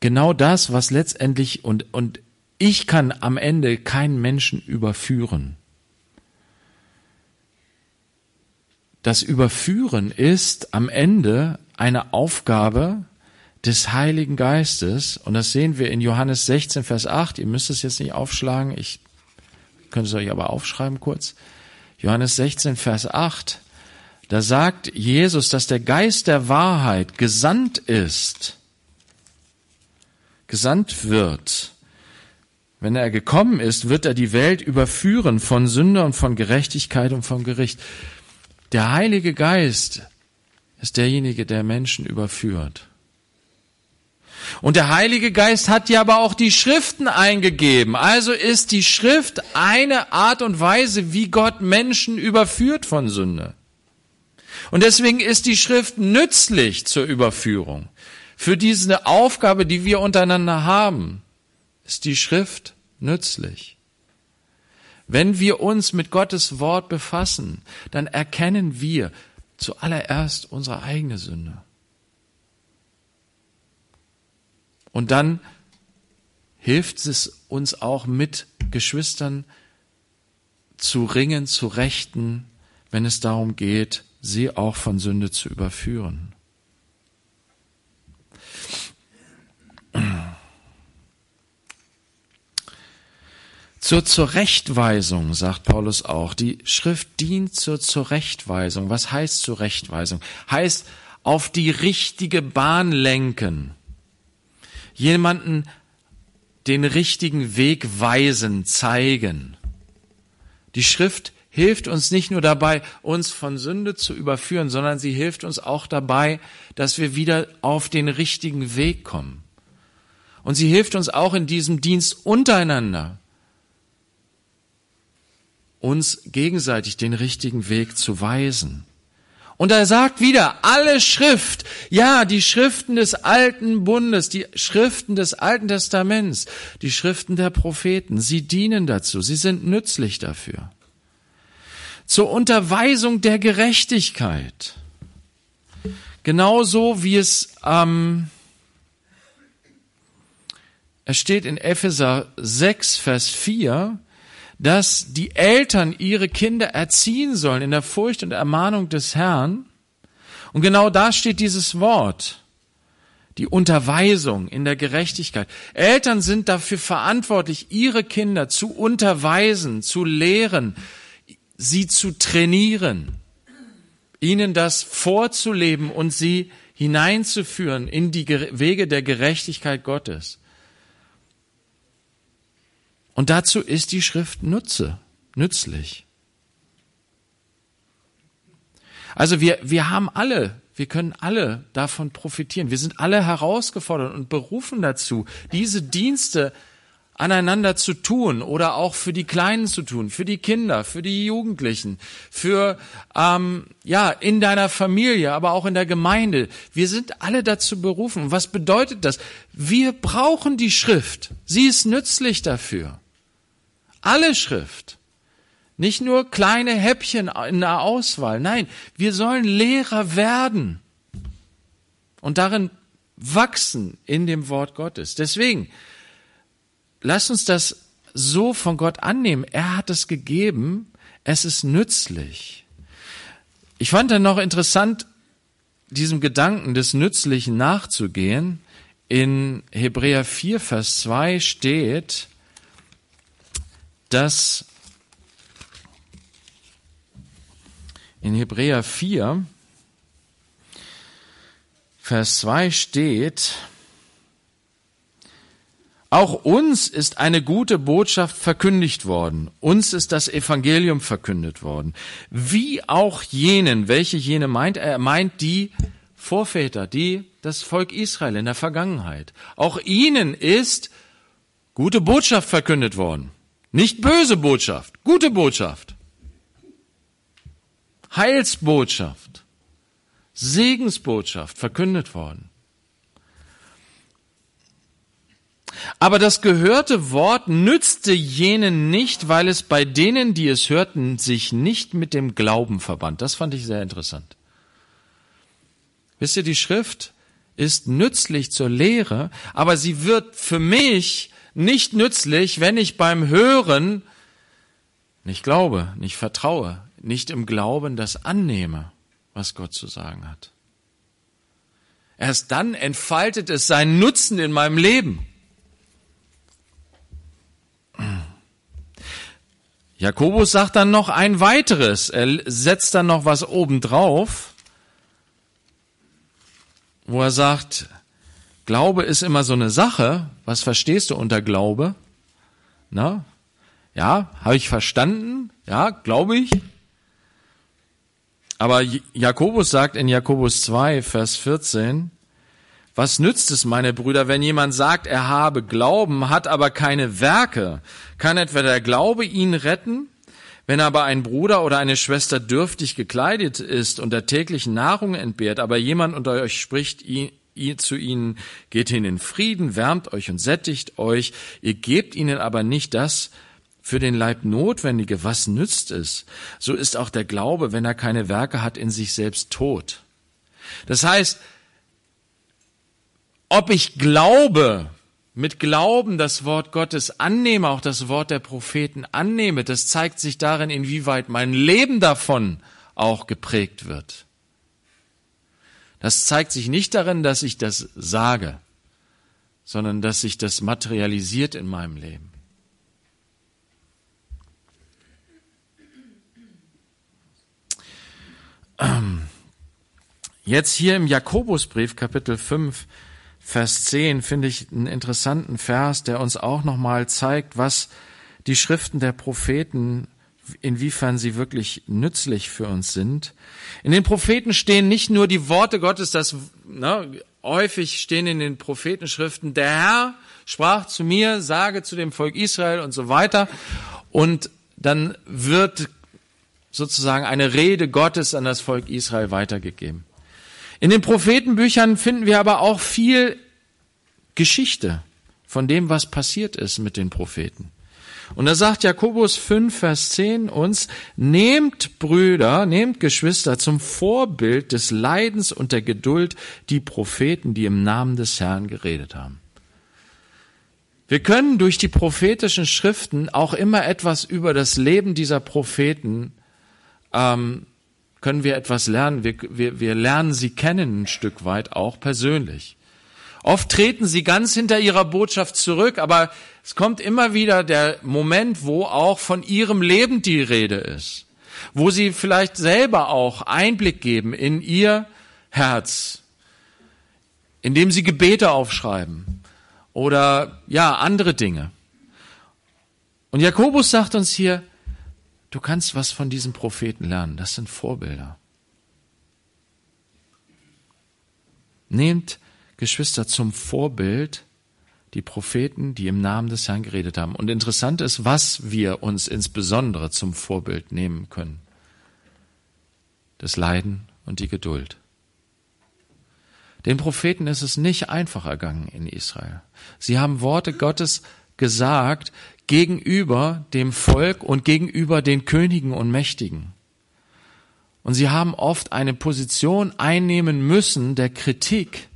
genau das, was letztendlich und, und ich kann am Ende keinen Menschen überführen. Das Überführen ist am Ende eine Aufgabe des Heiligen Geistes und das sehen wir in Johannes 16, Vers 8. Ihr müsst es jetzt nicht aufschlagen, ich könnt es euch aber aufschreiben kurz. Johannes 16, Vers 8. Da sagt Jesus, dass der Geist der Wahrheit gesandt ist, gesandt wird. Wenn er gekommen ist, wird er die Welt überführen von Sünde und von Gerechtigkeit und vom Gericht. Der Heilige Geist ist derjenige, der Menschen überführt. Und der Heilige Geist hat ja aber auch die Schriften eingegeben. Also ist die Schrift eine Art und Weise, wie Gott Menschen überführt von Sünde. Und deswegen ist die Schrift nützlich zur Überführung. Für diese Aufgabe, die wir untereinander haben, ist die Schrift nützlich. Wenn wir uns mit Gottes Wort befassen, dann erkennen wir zuallererst unsere eigene Sünde. Und dann hilft es uns auch mit Geschwistern zu ringen, zu rechten, wenn es darum geht, sie auch von Sünde zu überführen. Zur Zurechtweisung, sagt Paulus auch. Die Schrift dient zur Zurechtweisung. Was heißt Zurechtweisung? Heißt auf die richtige Bahn lenken jemanden den richtigen Weg weisen, zeigen. Die Schrift hilft uns nicht nur dabei, uns von Sünde zu überführen, sondern sie hilft uns auch dabei, dass wir wieder auf den richtigen Weg kommen. Und sie hilft uns auch in diesem Dienst untereinander, uns gegenseitig den richtigen Weg zu weisen. Und er sagt wieder, alle Schrift, ja, die Schriften des alten Bundes, die Schriften des alten Testaments, die Schriften der Propheten, sie dienen dazu, sie sind nützlich dafür. Zur Unterweisung der Gerechtigkeit. Genauso wie es, ähm, es steht in Epheser 6, Vers 4, dass die Eltern ihre Kinder erziehen sollen in der Furcht und Ermahnung des Herrn. Und genau da steht dieses Wort, die Unterweisung in der Gerechtigkeit. Eltern sind dafür verantwortlich, ihre Kinder zu unterweisen, zu lehren, sie zu trainieren, ihnen das vorzuleben und sie hineinzuführen in die Wege der Gerechtigkeit Gottes. Und dazu ist die Schrift Nutze, nützlich. Also wir, wir haben alle, wir können alle davon profitieren. Wir sind alle herausgefordert und berufen dazu, diese Dienste aneinander zu tun oder auch für die Kleinen zu tun, für die Kinder, für die Jugendlichen, für ähm, ja in deiner Familie, aber auch in der Gemeinde. Wir sind alle dazu berufen. Was bedeutet das? Wir brauchen die Schrift. Sie ist nützlich dafür. Alle Schrift. Nicht nur kleine Häppchen in der Auswahl. Nein, wir sollen Lehrer werden und darin wachsen in dem Wort Gottes. Deswegen, lass uns das so von Gott annehmen. Er hat es gegeben. Es ist nützlich. Ich fand dann noch interessant, diesem Gedanken des Nützlichen nachzugehen. In Hebräer 4, Vers 2 steht, dass in Hebräer 4, Vers 2 steht, auch uns ist eine gute Botschaft verkündigt worden. Uns ist das Evangelium verkündet worden. Wie auch jenen, welche jene meint, er meint die Vorväter, die, das Volk Israel in der Vergangenheit. Auch ihnen ist gute Botschaft verkündet worden. Nicht böse Botschaft, gute Botschaft. Heilsbotschaft, Segensbotschaft verkündet worden. Aber das gehörte Wort nützte jenen nicht, weil es bei denen, die es hörten, sich nicht mit dem Glauben verband. Das fand ich sehr interessant. Wisst ihr, die Schrift ist nützlich zur Lehre, aber sie wird für mich nicht nützlich, wenn ich beim Hören nicht glaube, nicht vertraue, nicht im Glauben das annehme, was Gott zu sagen hat. Erst dann entfaltet es seinen Nutzen in meinem Leben. Jakobus sagt dann noch ein weiteres. Er setzt dann noch was obendrauf, wo er sagt, Glaube ist immer so eine Sache. Was verstehst du unter Glaube? Na? Ja, habe ich verstanden? Ja, glaube ich. Aber Jakobus sagt in Jakobus 2, Vers 14, was nützt es, meine Brüder, wenn jemand sagt, er habe Glauben, hat aber keine Werke? Kann etwa der Glaube ihn retten? Wenn aber ein Bruder oder eine Schwester dürftig gekleidet ist und der täglichen Nahrung entbehrt, aber jemand unter euch spricht ihr zu ihnen, geht hin in Frieden, wärmt euch und sättigt euch, ihr gebt ihnen aber nicht das für den Leib Notwendige, was nützt es? So ist auch der Glaube, wenn er keine Werke hat, in sich selbst tot. Das heißt, ob ich glaube, mit Glauben das Wort Gottes annehme, auch das Wort der Propheten annehme, das zeigt sich darin, inwieweit mein Leben davon auch geprägt wird. Das zeigt sich nicht darin, dass ich das sage, sondern dass sich das materialisiert in meinem Leben. Jetzt hier im Jakobusbrief Kapitel 5 Vers 10 finde ich einen interessanten Vers, der uns auch nochmal zeigt, was die Schriften der Propheten inwiefern sie wirklich nützlich für uns sind. In den Propheten stehen nicht nur die Worte Gottes, das ne, häufig stehen in den Prophetenschriften, der Herr sprach zu mir, sage zu dem Volk Israel und so weiter. Und dann wird sozusagen eine Rede Gottes an das Volk Israel weitergegeben. In den Prophetenbüchern finden wir aber auch viel Geschichte von dem, was passiert ist mit den Propheten. Und da sagt Jakobus 5, Vers 10 uns, nehmt Brüder, nehmt Geschwister zum Vorbild des Leidens und der Geduld die Propheten, die im Namen des Herrn geredet haben. Wir können durch die prophetischen Schriften auch immer etwas über das Leben dieser Propheten, ähm, können wir etwas lernen. Wir, wir, wir lernen sie kennen ein Stück weit auch persönlich. Oft treten sie ganz hinter ihrer Botschaft zurück, aber es kommt immer wieder der Moment, wo auch von ihrem Leben die Rede ist, wo sie vielleicht selber auch Einblick geben in ihr Herz, indem sie Gebete aufschreiben oder ja, andere Dinge. Und Jakobus sagt uns hier, du kannst was von diesen Propheten lernen, das sind Vorbilder. Nehmt Geschwister, zum Vorbild die Propheten, die im Namen des Herrn geredet haben. Und interessant ist, was wir uns insbesondere zum Vorbild nehmen können. Das Leiden und die Geduld. Den Propheten ist es nicht einfach ergangen in Israel. Sie haben Worte Gottes gesagt gegenüber dem Volk und gegenüber den Königen und Mächtigen. Und sie haben oft eine Position einnehmen müssen der Kritik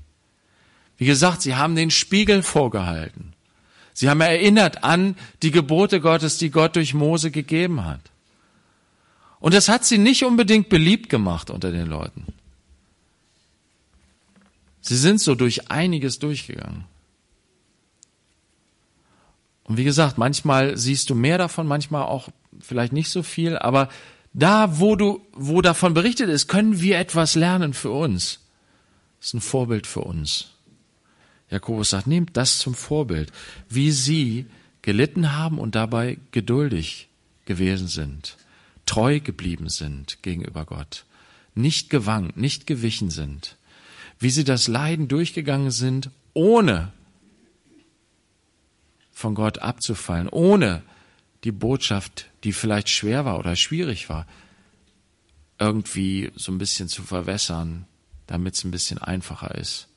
wie gesagt, sie haben den Spiegel vorgehalten. Sie haben erinnert an die Gebote Gottes, die Gott durch Mose gegeben hat. Und das hat sie nicht unbedingt beliebt gemacht unter den Leuten. Sie sind so durch einiges durchgegangen. Und wie gesagt, manchmal siehst du mehr davon, manchmal auch vielleicht nicht so viel, aber da, wo du, wo davon berichtet ist, können wir etwas lernen für uns. Das ist ein Vorbild für uns. Jakobus sagt, nehmt das zum Vorbild, wie sie gelitten haben und dabei geduldig gewesen sind, treu geblieben sind gegenüber Gott, nicht gewankt, nicht gewichen sind, wie sie das Leiden durchgegangen sind, ohne von Gott abzufallen, ohne die Botschaft, die vielleicht schwer war oder schwierig war, irgendwie so ein bisschen zu verwässern, damit es ein bisschen einfacher ist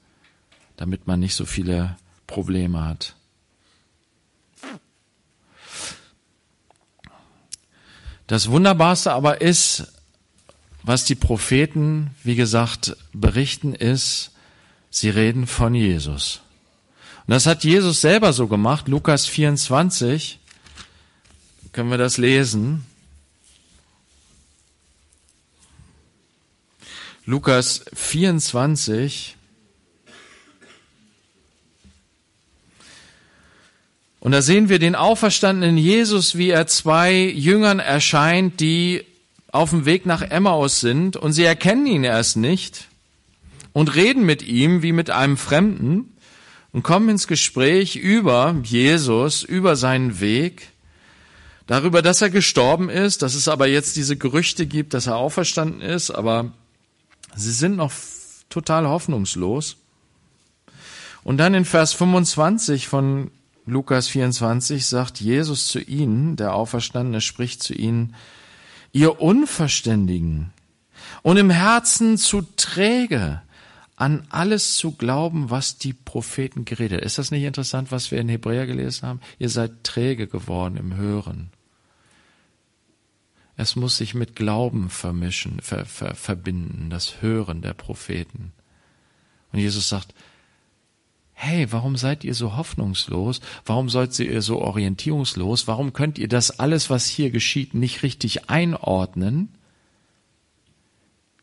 damit man nicht so viele Probleme hat. Das Wunderbarste aber ist, was die Propheten, wie gesagt, berichten, ist, sie reden von Jesus. Und das hat Jesus selber so gemacht. Lukas 24, können wir das lesen. Lukas 24, Und da sehen wir den auferstandenen Jesus, wie er zwei Jüngern erscheint, die auf dem Weg nach Emmaus sind und sie erkennen ihn erst nicht und reden mit ihm wie mit einem Fremden und kommen ins Gespräch über Jesus, über seinen Weg, darüber, dass er gestorben ist, dass es aber jetzt diese Gerüchte gibt, dass er auferstanden ist, aber sie sind noch total hoffnungslos. Und dann in Vers 25 von Lukas 24 sagt Jesus zu ihnen, der Auferstandene spricht zu ihnen, ihr Unverständigen und im Herzen zu träge, an alles zu glauben, was die Propheten geredet. Ist das nicht interessant, was wir in Hebräer gelesen haben? Ihr seid träge geworden im Hören. Es muss sich mit Glauben vermischen, ver, ver, verbinden, das Hören der Propheten. Und Jesus sagt, hey, warum seid ihr so hoffnungslos? Warum seid ihr so orientierungslos? Warum könnt ihr das alles, was hier geschieht, nicht richtig einordnen?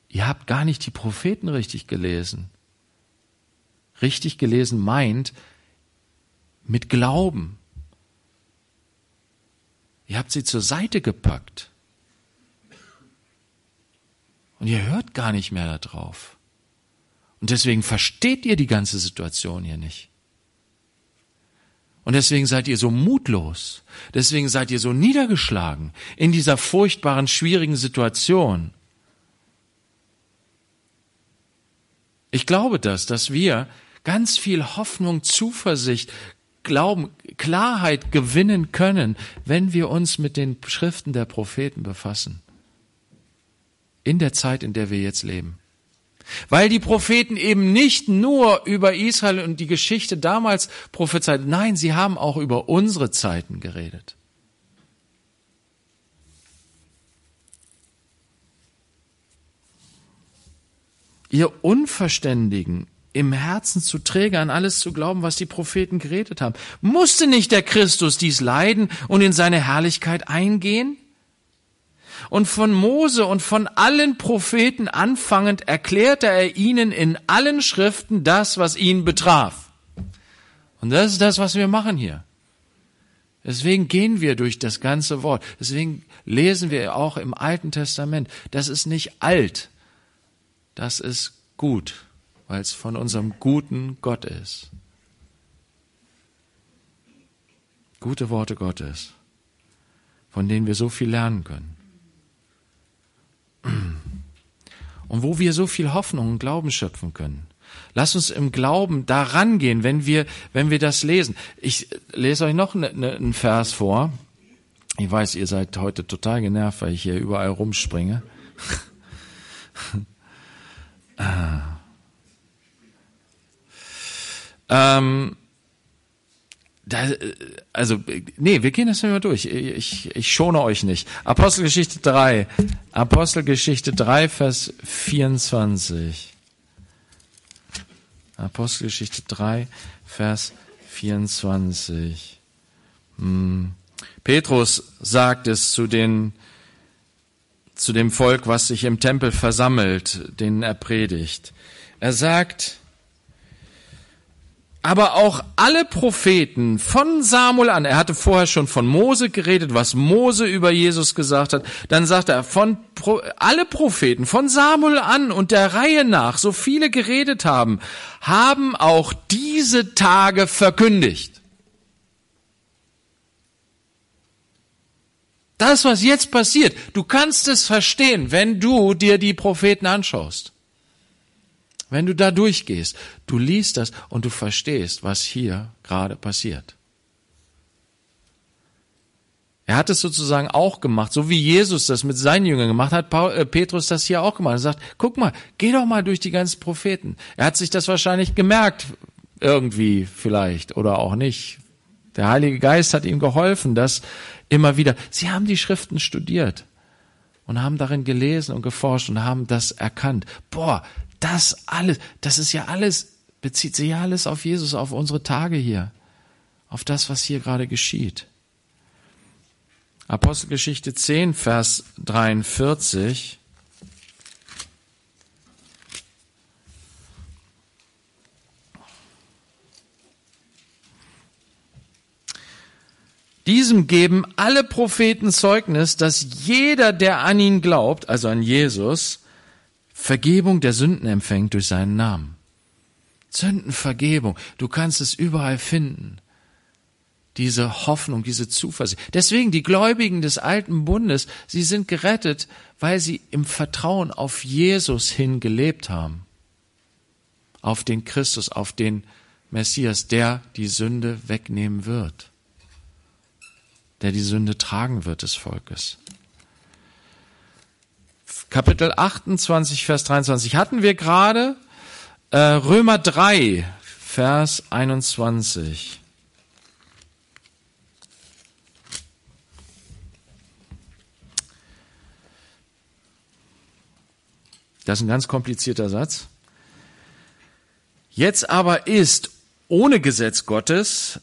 Ihr habt gar nicht die Propheten richtig gelesen. Richtig gelesen meint mit Glauben. Ihr habt sie zur Seite gepackt. Und ihr hört gar nicht mehr darauf. Und deswegen versteht ihr die ganze Situation hier nicht. Und deswegen seid ihr so mutlos. Deswegen seid ihr so niedergeschlagen in dieser furchtbaren, schwierigen Situation. Ich glaube das, dass wir ganz viel Hoffnung, Zuversicht, Glauben, Klarheit gewinnen können, wenn wir uns mit den Schriften der Propheten befassen. in der Zeit, in der wir jetzt leben. Weil die Propheten eben nicht nur über Israel und die Geschichte damals prophezeit, nein, sie haben auch über unsere Zeiten geredet. Ihr Unverständigen, im Herzen zu träge, an alles zu glauben, was die Propheten geredet haben. Musste nicht der Christus dies leiden und in seine Herrlichkeit eingehen? Und von Mose und von allen Propheten anfangend erklärte er ihnen in allen Schriften das, was ihn betraf. Und das ist das, was wir machen hier. Deswegen gehen wir durch das ganze Wort. Deswegen lesen wir auch im Alten Testament. Das ist nicht alt. Das ist gut weil es von unserem guten Gott ist. Gute Worte Gottes, von denen wir so viel lernen können. Und wo wir so viel Hoffnung und Glauben schöpfen können. Lass uns im Glauben daran gehen, wenn wir, wenn wir das lesen. Ich lese euch noch ne, ne, einen Vers vor. Ich weiß, ihr seid heute total genervt, weil ich hier überall rumspringe. ah. Ähm, da, also, nee, wir gehen das mal durch. Ich, ich schone euch nicht. Apostelgeschichte 3. Apostelgeschichte 3, Vers 24. Apostelgeschichte 3, Vers 24. Hm. Petrus sagt es zu den, zu dem Volk, was sich im Tempel versammelt, denen er predigt. Er sagt, aber auch alle Propheten von Samuel an, er hatte vorher schon von Mose geredet, was Mose über Jesus gesagt hat, dann sagt er, von alle Propheten von Samuel an und der Reihe nach, so viele geredet haben, haben auch diese Tage verkündigt. Das, was jetzt passiert, du kannst es verstehen, wenn du dir die Propheten anschaust. Wenn du da durchgehst, du liest das und du verstehst, was hier gerade passiert. Er hat es sozusagen auch gemacht, so wie Jesus das mit seinen Jüngern gemacht hat, äh, Petrus das hier auch gemacht. Er sagt, guck mal, geh doch mal durch die ganzen Propheten. Er hat sich das wahrscheinlich gemerkt, irgendwie vielleicht oder auch nicht. Der Heilige Geist hat ihm geholfen, das immer wieder. Sie haben die Schriften studiert und haben darin gelesen und geforscht und haben das erkannt. Boah, das alles, das ist ja alles, bezieht sich ja alles auf Jesus, auf unsere Tage hier, auf das, was hier gerade geschieht. Apostelgeschichte 10, Vers 43. Diesem geben alle Propheten Zeugnis, dass jeder, der an ihn glaubt, also an Jesus, Vergebung der Sünden empfängt durch seinen Namen. Sündenvergebung, du kannst es überall finden. Diese Hoffnung, diese Zuversicht. Deswegen die Gläubigen des alten Bundes, sie sind gerettet, weil sie im Vertrauen auf Jesus hin gelebt haben. Auf den Christus, auf den Messias, der die Sünde wegnehmen wird. Der die Sünde tragen wird des Volkes. Kapitel 28, Vers 23 hatten wir gerade. Äh, Römer 3, Vers 21. Das ist ein ganz komplizierter Satz. Jetzt aber ist ohne Gesetz Gottes,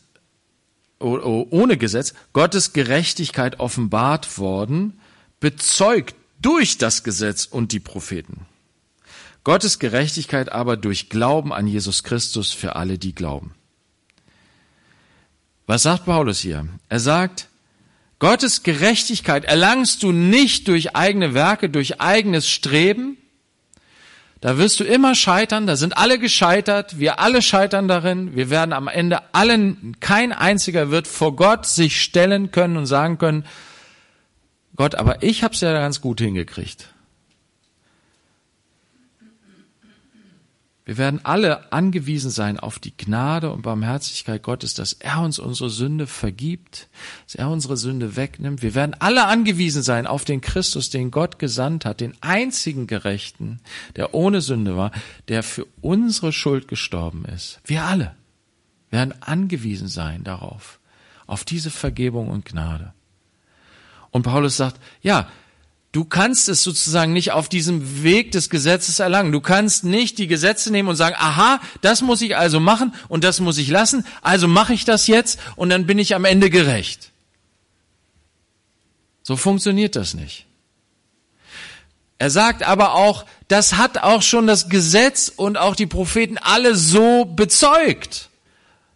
ohne Gesetz, Gottes Gerechtigkeit offenbart worden, bezeugt durch das Gesetz und die Propheten. Gottes Gerechtigkeit aber durch Glauben an Jesus Christus für alle, die glauben. Was sagt Paulus hier? Er sagt, Gottes Gerechtigkeit erlangst du nicht durch eigene Werke, durch eigenes Streben. Da wirst du immer scheitern, da sind alle gescheitert, wir alle scheitern darin, wir werden am Ende allen, kein einziger wird vor Gott sich stellen können und sagen können, Gott, aber ich habe es ja ganz gut hingekriegt. Wir werden alle angewiesen sein auf die Gnade und Barmherzigkeit Gottes, dass er uns unsere Sünde vergibt, dass er unsere Sünde wegnimmt. Wir werden alle angewiesen sein auf den Christus, den Gott gesandt hat, den einzigen Gerechten, der ohne Sünde war, der für unsere Schuld gestorben ist. Wir alle werden angewiesen sein darauf, auf diese Vergebung und Gnade. Und Paulus sagt, ja, Du kannst es sozusagen nicht auf diesem Weg des Gesetzes erlangen. Du kannst nicht die Gesetze nehmen und sagen, aha, das muss ich also machen und das muss ich lassen, also mache ich das jetzt und dann bin ich am Ende gerecht. So funktioniert das nicht. Er sagt aber auch, das hat auch schon das Gesetz und auch die Propheten alle so bezeugt.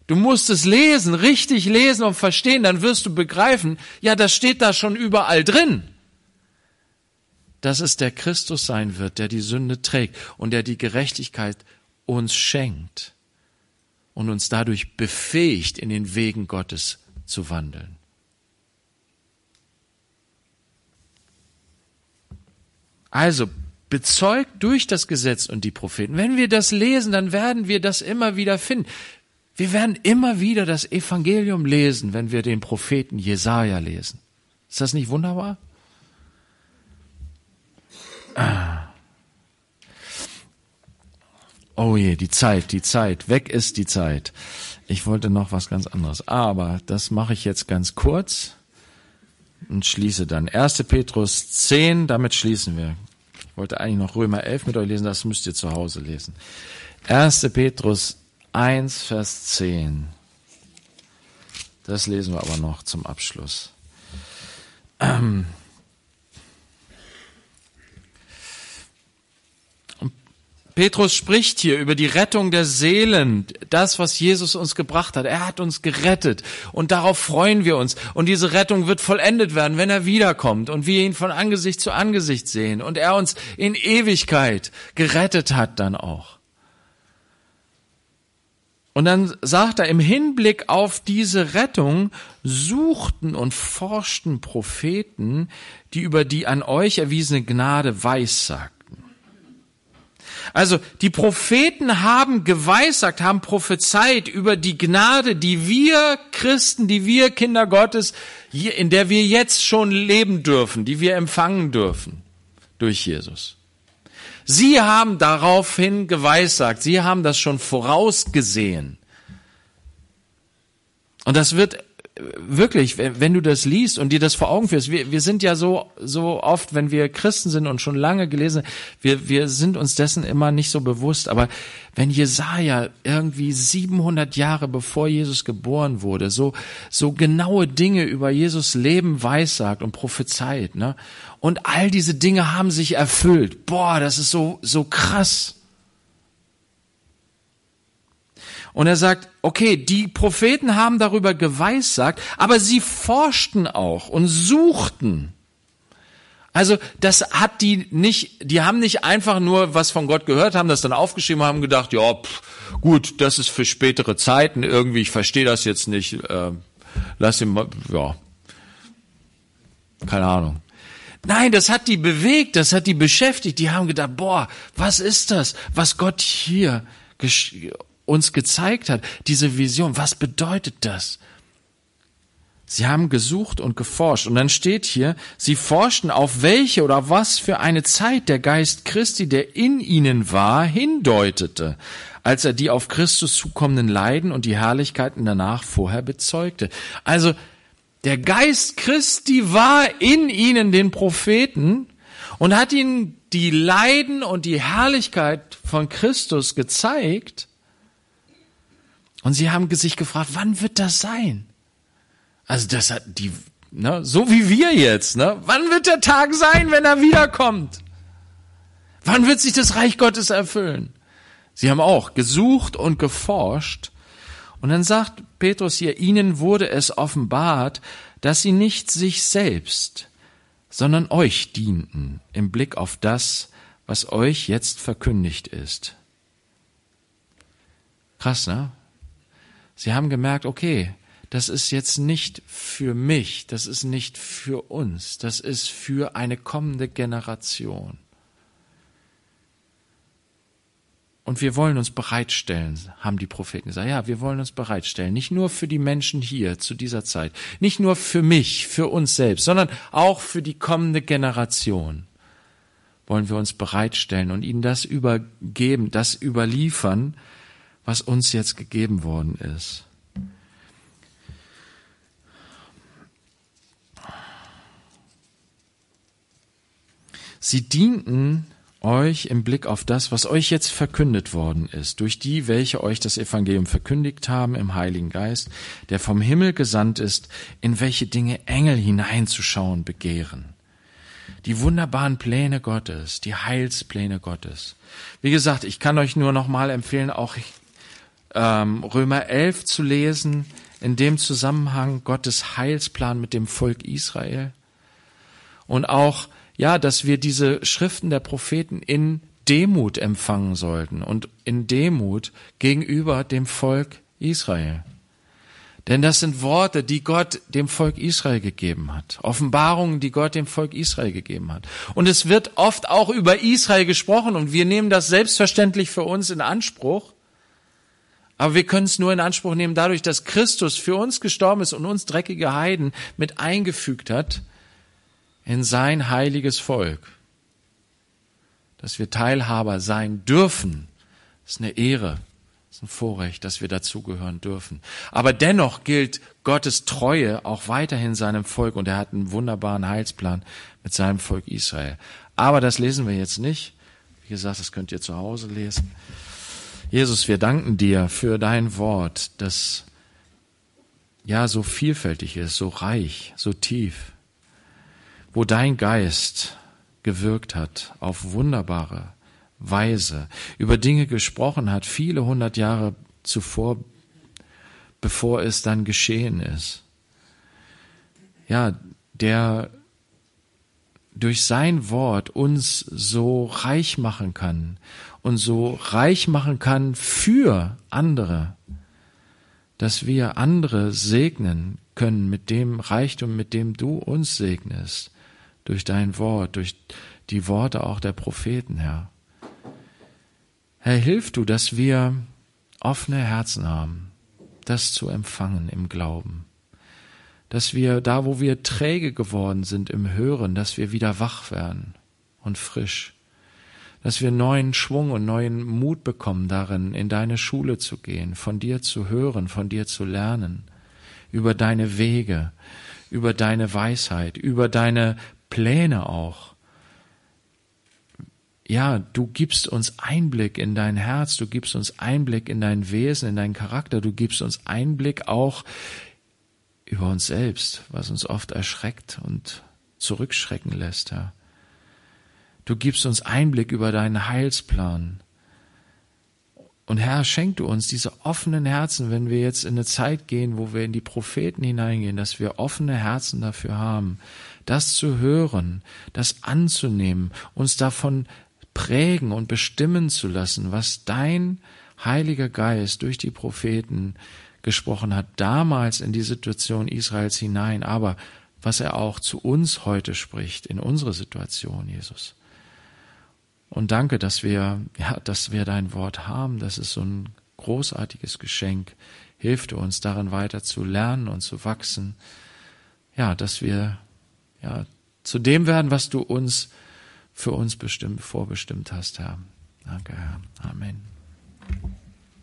Du musst es lesen, richtig lesen und verstehen, dann wirst du begreifen, ja, das steht da schon überall drin dass es der Christus sein wird, der die Sünde trägt und der die Gerechtigkeit uns schenkt und uns dadurch befähigt, in den Wegen Gottes zu wandeln. Also bezeugt durch das Gesetz und die Propheten. Wenn wir das lesen, dann werden wir das immer wieder finden. Wir werden immer wieder das Evangelium lesen, wenn wir den Propheten Jesaja lesen. Ist das nicht wunderbar? Oh je, die Zeit, die Zeit, weg ist die Zeit. Ich wollte noch was ganz anderes, aber das mache ich jetzt ganz kurz und schließe dann. 1. Petrus 10, damit schließen wir. Ich wollte eigentlich noch Römer 11 mit euch lesen, das müsst ihr zu Hause lesen. 1. Petrus 1, Vers 10. Das lesen wir aber noch zum Abschluss. Ähm, Petrus spricht hier über die Rettung der Seelen, das, was Jesus uns gebracht hat. Er hat uns gerettet und darauf freuen wir uns. Und diese Rettung wird vollendet werden, wenn er wiederkommt und wir ihn von Angesicht zu Angesicht sehen und er uns in Ewigkeit gerettet hat dann auch. Und dann sagt er, im Hinblick auf diese Rettung suchten und forschten Propheten, die über die an euch erwiesene Gnade weissagt. Also die Propheten haben geweissagt, haben prophezeit über die Gnade, die wir Christen, die wir Kinder Gottes, in der wir jetzt schon leben dürfen, die wir empfangen dürfen durch Jesus. Sie haben daraufhin geweissagt, sie haben das schon vorausgesehen. Und das wird wirklich, wenn du das liest und dir das vor Augen führst, wir, wir sind ja so, so oft, wenn wir Christen sind und schon lange gelesen, wir, wir sind uns dessen immer nicht so bewusst, aber wenn Jesaja irgendwie 700 Jahre bevor Jesus geboren wurde, so, so genaue Dinge über Jesus Leben weissagt und prophezeit, ne? Und all diese Dinge haben sich erfüllt. Boah, das ist so, so krass. Und er sagt, okay, die Propheten haben darüber geweissagt, aber sie forschten auch und suchten. Also das hat die nicht, die haben nicht einfach nur was von Gott gehört, haben das dann aufgeschrieben, haben gedacht, ja, pff, gut, das ist für spätere Zeiten irgendwie, ich verstehe das jetzt nicht, äh, lass ihn mal, ja, keine Ahnung. Nein, das hat die bewegt, das hat die beschäftigt. Die haben gedacht, boah, was ist das, was Gott hier uns gezeigt hat, diese Vision. Was bedeutet das? Sie haben gesucht und geforscht. Und dann steht hier, sie forschten auf welche oder was für eine Zeit der Geist Christi, der in ihnen war, hindeutete, als er die auf Christus zukommenden Leiden und die Herrlichkeiten danach vorher bezeugte. Also, der Geist Christi war in ihnen, den Propheten, und hat ihnen die Leiden und die Herrlichkeit von Christus gezeigt. Und sie haben sich gefragt, wann wird das sein? Also das hat die, ne, so wie wir jetzt, ne? Wann wird der Tag sein, wenn er wiederkommt? Wann wird sich das Reich Gottes erfüllen? Sie haben auch gesucht und geforscht. Und dann sagt Petrus hier, ihnen wurde es offenbart, dass sie nicht sich selbst, sondern euch dienten im Blick auf das, was euch jetzt verkündigt ist. Krass, ne? Sie haben gemerkt, okay, das ist jetzt nicht für mich, das ist nicht für uns, das ist für eine kommende Generation. und wir wollen uns bereitstellen, haben die Propheten gesagt. Ja, wir wollen uns bereitstellen. Nicht nur für die Menschen hier zu dieser Zeit. Nicht nur für mich, für uns selbst, sondern auch für die kommende Generation wollen wir uns bereitstellen und ihnen das übergeben, das überliefern, was uns jetzt gegeben worden ist. Sie dienten euch im Blick auf das, was euch jetzt verkündet worden ist, durch die, welche euch das Evangelium verkündigt haben im Heiligen Geist, der vom Himmel gesandt ist, in welche Dinge Engel hineinzuschauen begehren. Die wunderbaren Pläne Gottes, die Heilspläne Gottes. Wie gesagt, ich kann euch nur noch mal empfehlen, auch ähm, Römer 11 zu lesen, in dem Zusammenhang Gottes Heilsplan mit dem Volk Israel. Und auch ja, dass wir diese Schriften der Propheten in Demut empfangen sollten und in Demut gegenüber dem Volk Israel. Denn das sind Worte, die Gott dem Volk Israel gegeben hat. Offenbarungen, die Gott dem Volk Israel gegeben hat. Und es wird oft auch über Israel gesprochen und wir nehmen das selbstverständlich für uns in Anspruch. Aber wir können es nur in Anspruch nehmen dadurch, dass Christus für uns gestorben ist und uns dreckige Heiden mit eingefügt hat in sein heiliges Volk, dass wir Teilhaber sein dürfen, ist eine Ehre, ist ein Vorrecht, dass wir dazugehören dürfen. Aber dennoch gilt Gottes Treue auch weiterhin seinem Volk und er hat einen wunderbaren Heilsplan mit seinem Volk Israel. Aber das lesen wir jetzt nicht. Wie gesagt, das könnt ihr zu Hause lesen. Jesus, wir danken dir für dein Wort, das ja so vielfältig ist, so reich, so tief wo dein Geist gewirkt hat auf wunderbare Weise, über Dinge gesprochen hat, viele hundert Jahre zuvor, bevor es dann geschehen ist. Ja, der durch sein Wort uns so reich machen kann und so reich machen kann für andere, dass wir andere segnen können mit dem Reichtum, mit dem du uns segnest durch dein Wort, durch die Worte auch der Propheten, Herr. Herr, hilf du, dass wir offene Herzen haben, das zu empfangen im Glauben. Dass wir da, wo wir träge geworden sind im Hören, dass wir wieder wach werden und frisch. Dass wir neuen Schwung und neuen Mut bekommen darin, in deine Schule zu gehen, von dir zu hören, von dir zu lernen, über deine Wege, über deine Weisheit, über deine Pläne auch. Ja, du gibst uns Einblick in dein Herz, du gibst uns Einblick in dein Wesen, in deinen Charakter, du gibst uns Einblick auch über uns selbst, was uns oft erschreckt und zurückschrecken lässt, Herr. Du gibst uns Einblick über deinen Heilsplan. Und Herr, schenk du uns diese offenen Herzen, wenn wir jetzt in eine Zeit gehen, wo wir in die Propheten hineingehen, dass wir offene Herzen dafür haben, das zu hören, das anzunehmen, uns davon prägen und bestimmen zu lassen, was dein Heiliger Geist durch die Propheten gesprochen hat, damals in die Situation Israels hinein, aber was er auch zu uns heute spricht, in unsere Situation, Jesus. Und danke, dass wir, ja, dass wir dein Wort haben. Das ist so ein großartiges Geschenk. Hilf du uns darin weiter zu lernen und zu wachsen. Ja, dass wir ja, zu dem werden, was du uns für uns bestimmt, vorbestimmt hast, Herr. Danke, Herr. Amen.